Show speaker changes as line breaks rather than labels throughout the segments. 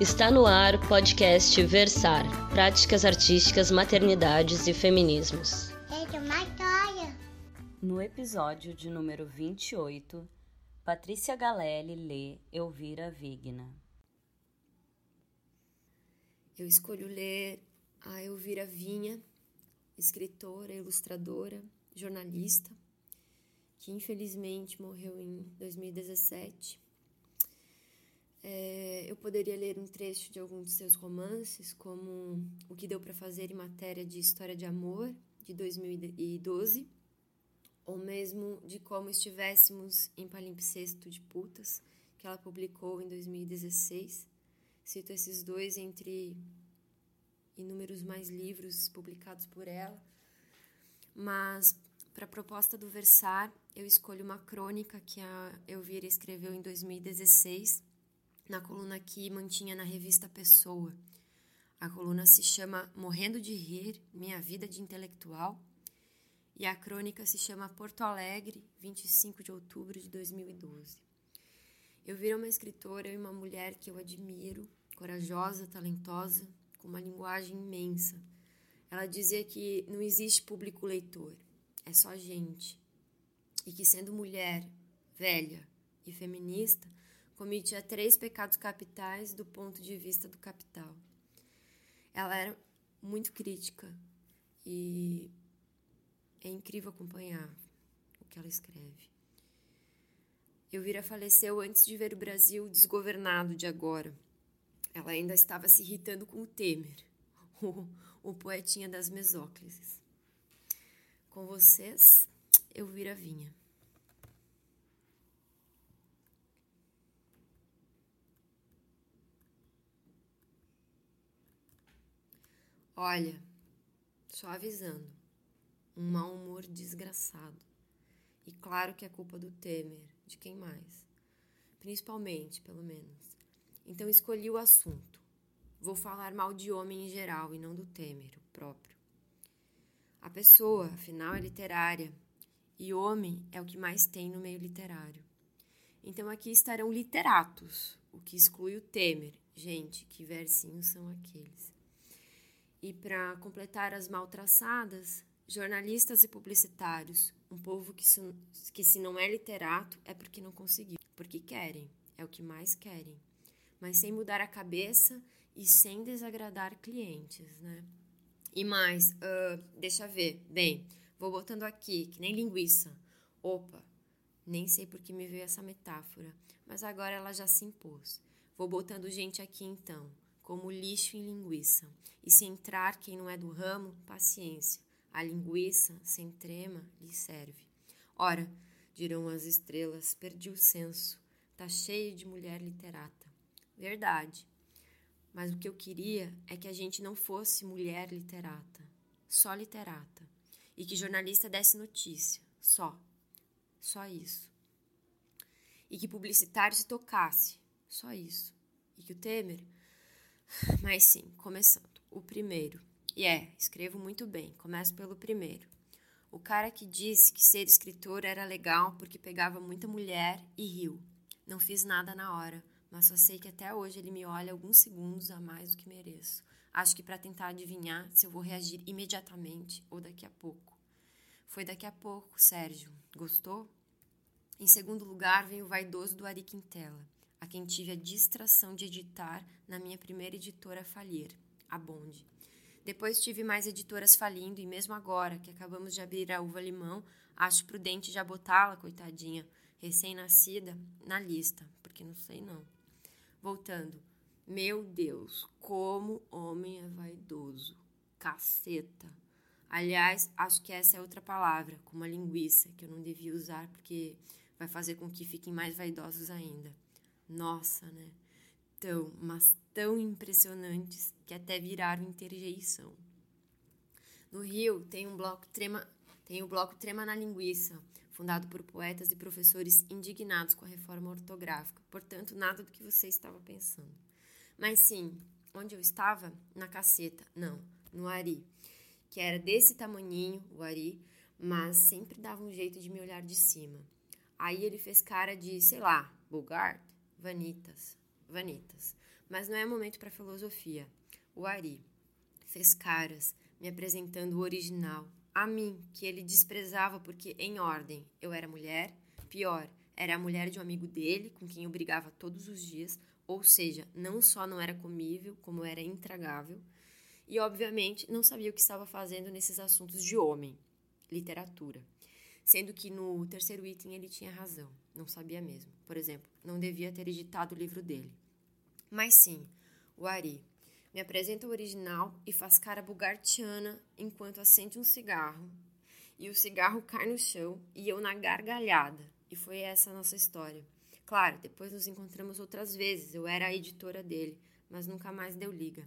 Está no ar o podcast Versar Práticas Artísticas, Maternidades e Feminismos. No episódio de número 28, Patrícia Galelli lê Elvira Vigna.
Eu escolho ler a Elvira Vinha, escritora, ilustradora, jornalista, que infelizmente morreu em 2017. Eu poderia ler um trecho de algum de seus romances, como O que Deu para Fazer em Matéria de História de Amor, de 2012, ou mesmo de Como Estivéssemos em Palimpsesto de Putas, que ela publicou em 2016. Cito esses dois entre inúmeros mais livros publicados por ela, mas para a proposta do Versar, eu escolho uma crônica que a Elvira escreveu em 2016, na coluna que mantinha na revista Pessoa. A coluna se chama Morrendo de Rir, Minha Vida de Intelectual, e a crônica se chama Porto Alegre, 25 de outubro de 2012. Elvira é uma escritora e uma mulher que eu admiro, corajosa, talentosa, com uma linguagem imensa. Ela dizia que não existe público leitor é só gente. E que, sendo mulher, velha e feminista, cometia três pecados capitais do ponto de vista do capital. Ela era muito crítica e é incrível acompanhar o que ela escreve. Elvira faleceu antes de ver o Brasil desgovernado de agora. Ela ainda estava se irritando com o Temer, o, o poetinha das mesóclises. Com vocês, eu vira vinha. Olha, só avisando, um mau humor desgraçado. E claro que é culpa do Temer, de quem mais? Principalmente, pelo menos. Então escolhi o assunto. Vou falar mal de homem em geral e não do Temer, o próprio. A pessoa, afinal, é literária e homem é o que mais tem no meio literário. Então aqui estarão literatos, o que exclui o Temer. Gente, que versinhos são aqueles? E para completar as mal traçadas, jornalistas e publicitários, um povo que se, que se não é literato é porque não conseguiu, porque querem, é o que mais querem, mas sem mudar a cabeça e sem desagradar clientes, né? E mais, uh, deixa ver. Bem, vou botando aqui, que nem linguiça. Opa, nem sei por que me veio essa metáfora, mas agora ela já se impôs. Vou botando gente aqui então, como lixo em linguiça. E se entrar quem não é do ramo, paciência. A linguiça, sem trema, lhe serve. Ora, dirão as estrelas, perdi o senso. Tá cheio de mulher literata. Verdade. Mas o que eu queria é que a gente não fosse mulher literata, só literata. E que jornalista desse notícia, só. Só isso. E que publicitário se tocasse, só isso. E que o Temer. Mas sim, começando. O primeiro. E é, escrevo muito bem, começo pelo primeiro. O cara que disse que ser escritor era legal porque pegava muita mulher e riu. Não fiz nada na hora mas só sei que até hoje ele me olha alguns segundos a mais do que mereço. Acho que para tentar adivinhar se eu vou reagir imediatamente ou daqui a pouco. Foi daqui a pouco, Sérgio. Gostou? Em segundo lugar, vem o vaidoso do Ari Quintela, a quem tive a distração de editar na minha primeira editora falir, a Bonde. Depois tive mais editoras falindo e mesmo agora, que acabamos de abrir a Uva Limão, acho prudente já botá-la, coitadinha, recém-nascida, na lista, porque não sei não. Voltando. Meu Deus, como homem é vaidoso. Caceta. Aliás, acho que essa é outra palavra, como a linguiça, que eu não devia usar porque vai fazer com que fiquem mais vaidosos ainda. Nossa, né? Tão, mas tão impressionantes que até viraram interjeição. No Rio tem um bloco trema, tem o bloco Trema na Linguiça, fundado por poetas e professores indignados com a reforma ortográfica. Portanto, nada do que você estava pensando. Mas sim, onde eu estava? Na caceta. Não, no Ari. Que era desse tamanhinho, o Ari, mas sempre dava um jeito de me olhar de cima. Aí ele fez cara de, sei lá, Bogart, Vanitas. vanitas. Mas não é momento para filosofia. O Ari fez caras me apresentando o original, a mim, que ele desprezava porque, em ordem, eu era mulher, pior, era a mulher de um amigo dele, com quem eu brigava todos os dias, ou seja, não só não era comível, como era intragável, e obviamente não sabia o que estava fazendo nesses assuntos de homem, literatura. Sendo que no terceiro item ele tinha razão, não sabia mesmo. Por exemplo, não devia ter editado o livro dele. Mas sim, o Ari me apresenta o original e faz cara bugartiana enquanto acende um cigarro. E o cigarro cai no chão e eu na gargalhada. E foi essa a nossa história. Claro, depois nos encontramos outras vezes. Eu era a editora dele, mas nunca mais deu liga.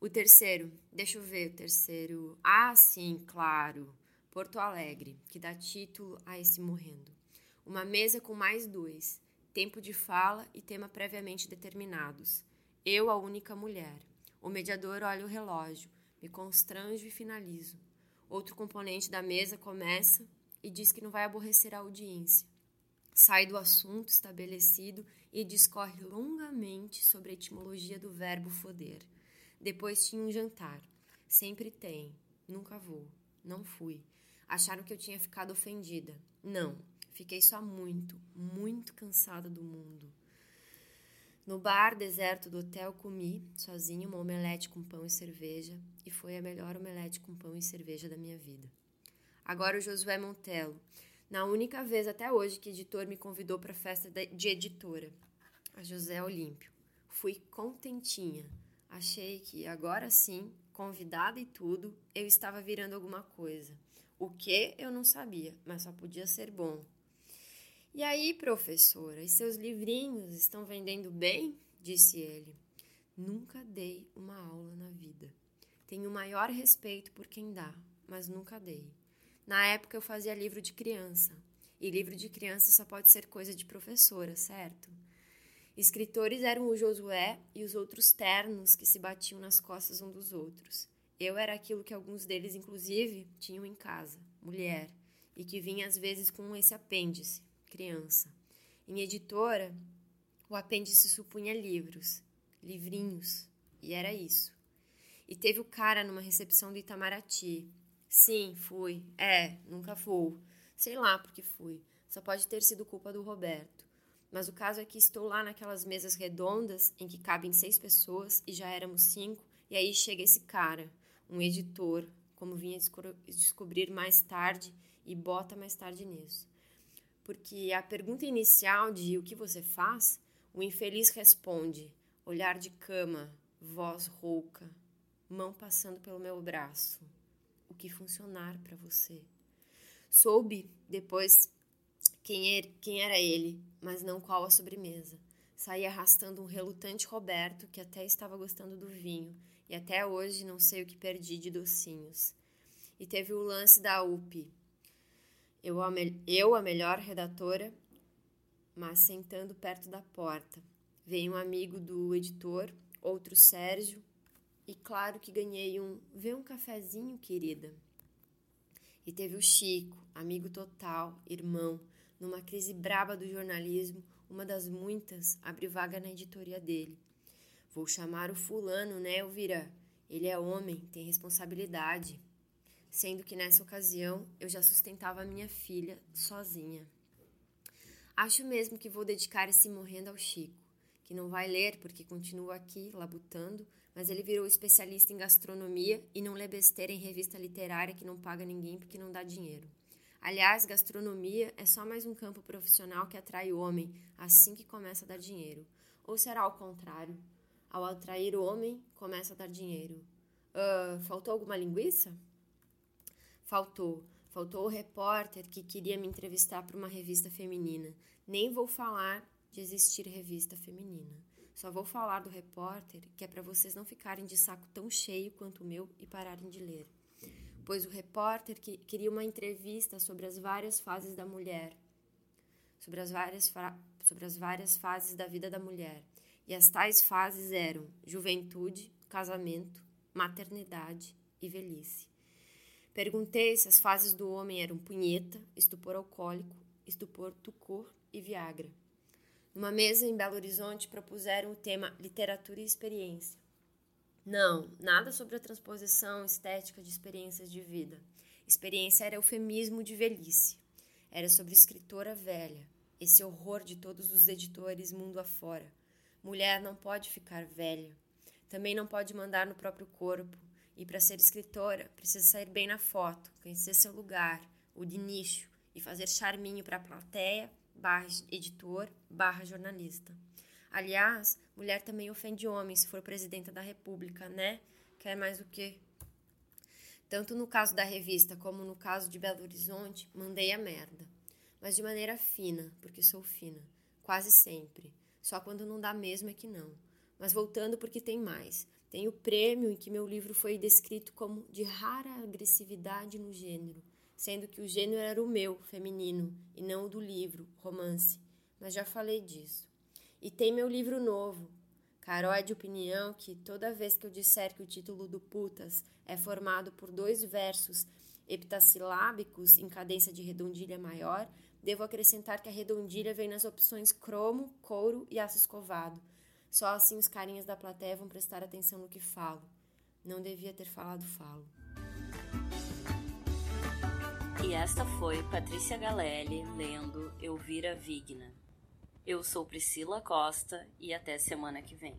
O terceiro, deixa eu ver o terceiro. Ah, sim, claro. Porto Alegre, que dá título a esse morrendo. Uma mesa com mais dois, tempo de fala e tema previamente determinados. Eu, a única mulher. O mediador olha o relógio, me constranjo e finalizo. Outro componente da mesa começa e diz que não vai aborrecer a audiência. Sai do assunto estabelecido e discorre longamente sobre a etimologia do verbo foder. Depois tinha um jantar. Sempre tem. Nunca vou. Não fui. Acharam que eu tinha ficado ofendida. Não, fiquei só muito, muito cansada do mundo. No bar deserto do hotel comi, sozinho, uma omelete com pão e cerveja, e foi a melhor omelete com pão e cerveja da minha vida. Agora o Josué Montelo, na única vez até hoje que editor me convidou para a festa de editora, a José Olímpio. Fui contentinha. Achei que agora sim, convidada e tudo, eu estava virando alguma coisa. O que eu não sabia, mas só podia ser bom. E aí, professora, e seus livrinhos estão vendendo bem? disse ele. Nunca dei uma aula na vida. Tenho o maior respeito por quem dá, mas nunca dei. Na época eu fazia livro de criança, e livro de criança só pode ser coisa de professora, certo? Escritores eram o Josué e os outros ternos que se batiam nas costas um dos outros. Eu era aquilo que alguns deles, inclusive, tinham em casa, mulher, e que vinha às vezes com esse apêndice, criança. Em editora, o apêndice supunha livros, livrinhos, e era isso. E teve o cara numa recepção do Itamaraty. Sim, fui. É, nunca vou. Sei lá porque fui. Só pode ter sido culpa do Roberto. Mas o caso é que estou lá naquelas mesas redondas em que cabem seis pessoas e já éramos cinco, e aí chega esse cara um editor, como vinha descobrir mais tarde e bota mais tarde nisso. Porque a pergunta inicial de o que você faz, o infeliz responde: olhar de cama, voz rouca, mão passando pelo meu braço. O que funcionar para você? Soube depois er, quem era ele, mas não qual a sobremesa. Saí arrastando um relutante Roberto que até estava gostando do vinho e até hoje não sei o que perdi de docinhos. E teve o lance da UP. Eu a, eu, a melhor redatora, mas sentando perto da porta. Veio um amigo do editor, outro Sérgio, e claro que ganhei um vê um cafezinho, querida. E teve o Chico, amigo total, irmão, numa crise braba do jornalismo, uma das muitas, abre vaga na editoria dele. Vou chamar o fulano, né, Elvira? Ele é homem, tem responsabilidade. Sendo que nessa ocasião eu já sustentava minha filha sozinha. Acho mesmo que vou dedicar esse morrendo ao Chico, que não vai ler porque continua aqui labutando, mas ele virou especialista em gastronomia e não lê besteira em revista literária que não paga ninguém porque não dá dinheiro. Aliás, gastronomia é só mais um campo profissional que atrai o homem assim que começa a dar dinheiro. Ou será ao contrário? Ao atrair o homem, começa a dar dinheiro. Uh, faltou alguma linguiça? Faltou. Faltou o repórter que queria me entrevistar para uma revista feminina. Nem vou falar de existir revista feminina. Só vou falar do repórter que é para vocês não ficarem de saco tão cheio quanto o meu e pararem de ler. Pois o repórter que queria uma entrevista sobre as várias fases da mulher, sobre as várias, sobre as várias fases da vida da mulher e as tais fases eram juventude, casamento, maternidade e velhice. Perguntei se as fases do homem eram punheta, estupor alcoólico, estupor tucor e viagra. Numa mesa em Belo Horizonte, propuseram o tema Literatura e Experiência. Não, nada sobre a transposição estética de experiências de vida. Experiência era eufemismo de velhice. Era sobre escritora velha, esse horror de todos os editores mundo afora. Mulher não pode ficar velha. Também não pode mandar no próprio corpo. E para ser escritora, precisa sair bem na foto, conhecer seu lugar, o de nicho, e fazer charminho para a plateia, barra editor, barra jornalista. Aliás, mulher também ofende homem se for presidenta da república, né? Quer mais o quê? Tanto no caso da revista como no caso de Belo Horizonte, mandei a merda. Mas de maneira fina, porque sou fina. Quase sempre. Só quando não dá mesmo é que não. Mas voltando porque tem mais. Tem o prêmio em que meu livro foi descrito como de rara agressividade no gênero, sendo que o gênero era o meu, feminino, e não o do livro, romance. Mas já falei disso. E tem meu livro novo. Carol é de opinião que toda vez que eu disser que o título do Putas é formado por dois versos heptassilábicos em cadência de redondilha maior, devo acrescentar que a redondilha vem nas opções cromo, couro e aço escovado só assim os carinhas da plateia vão prestar atenção no que falo. Não devia ter falado falo.
E esta foi Patrícia Galelli lendo Elvira Vigna. Eu sou Priscila Costa e até semana que vem.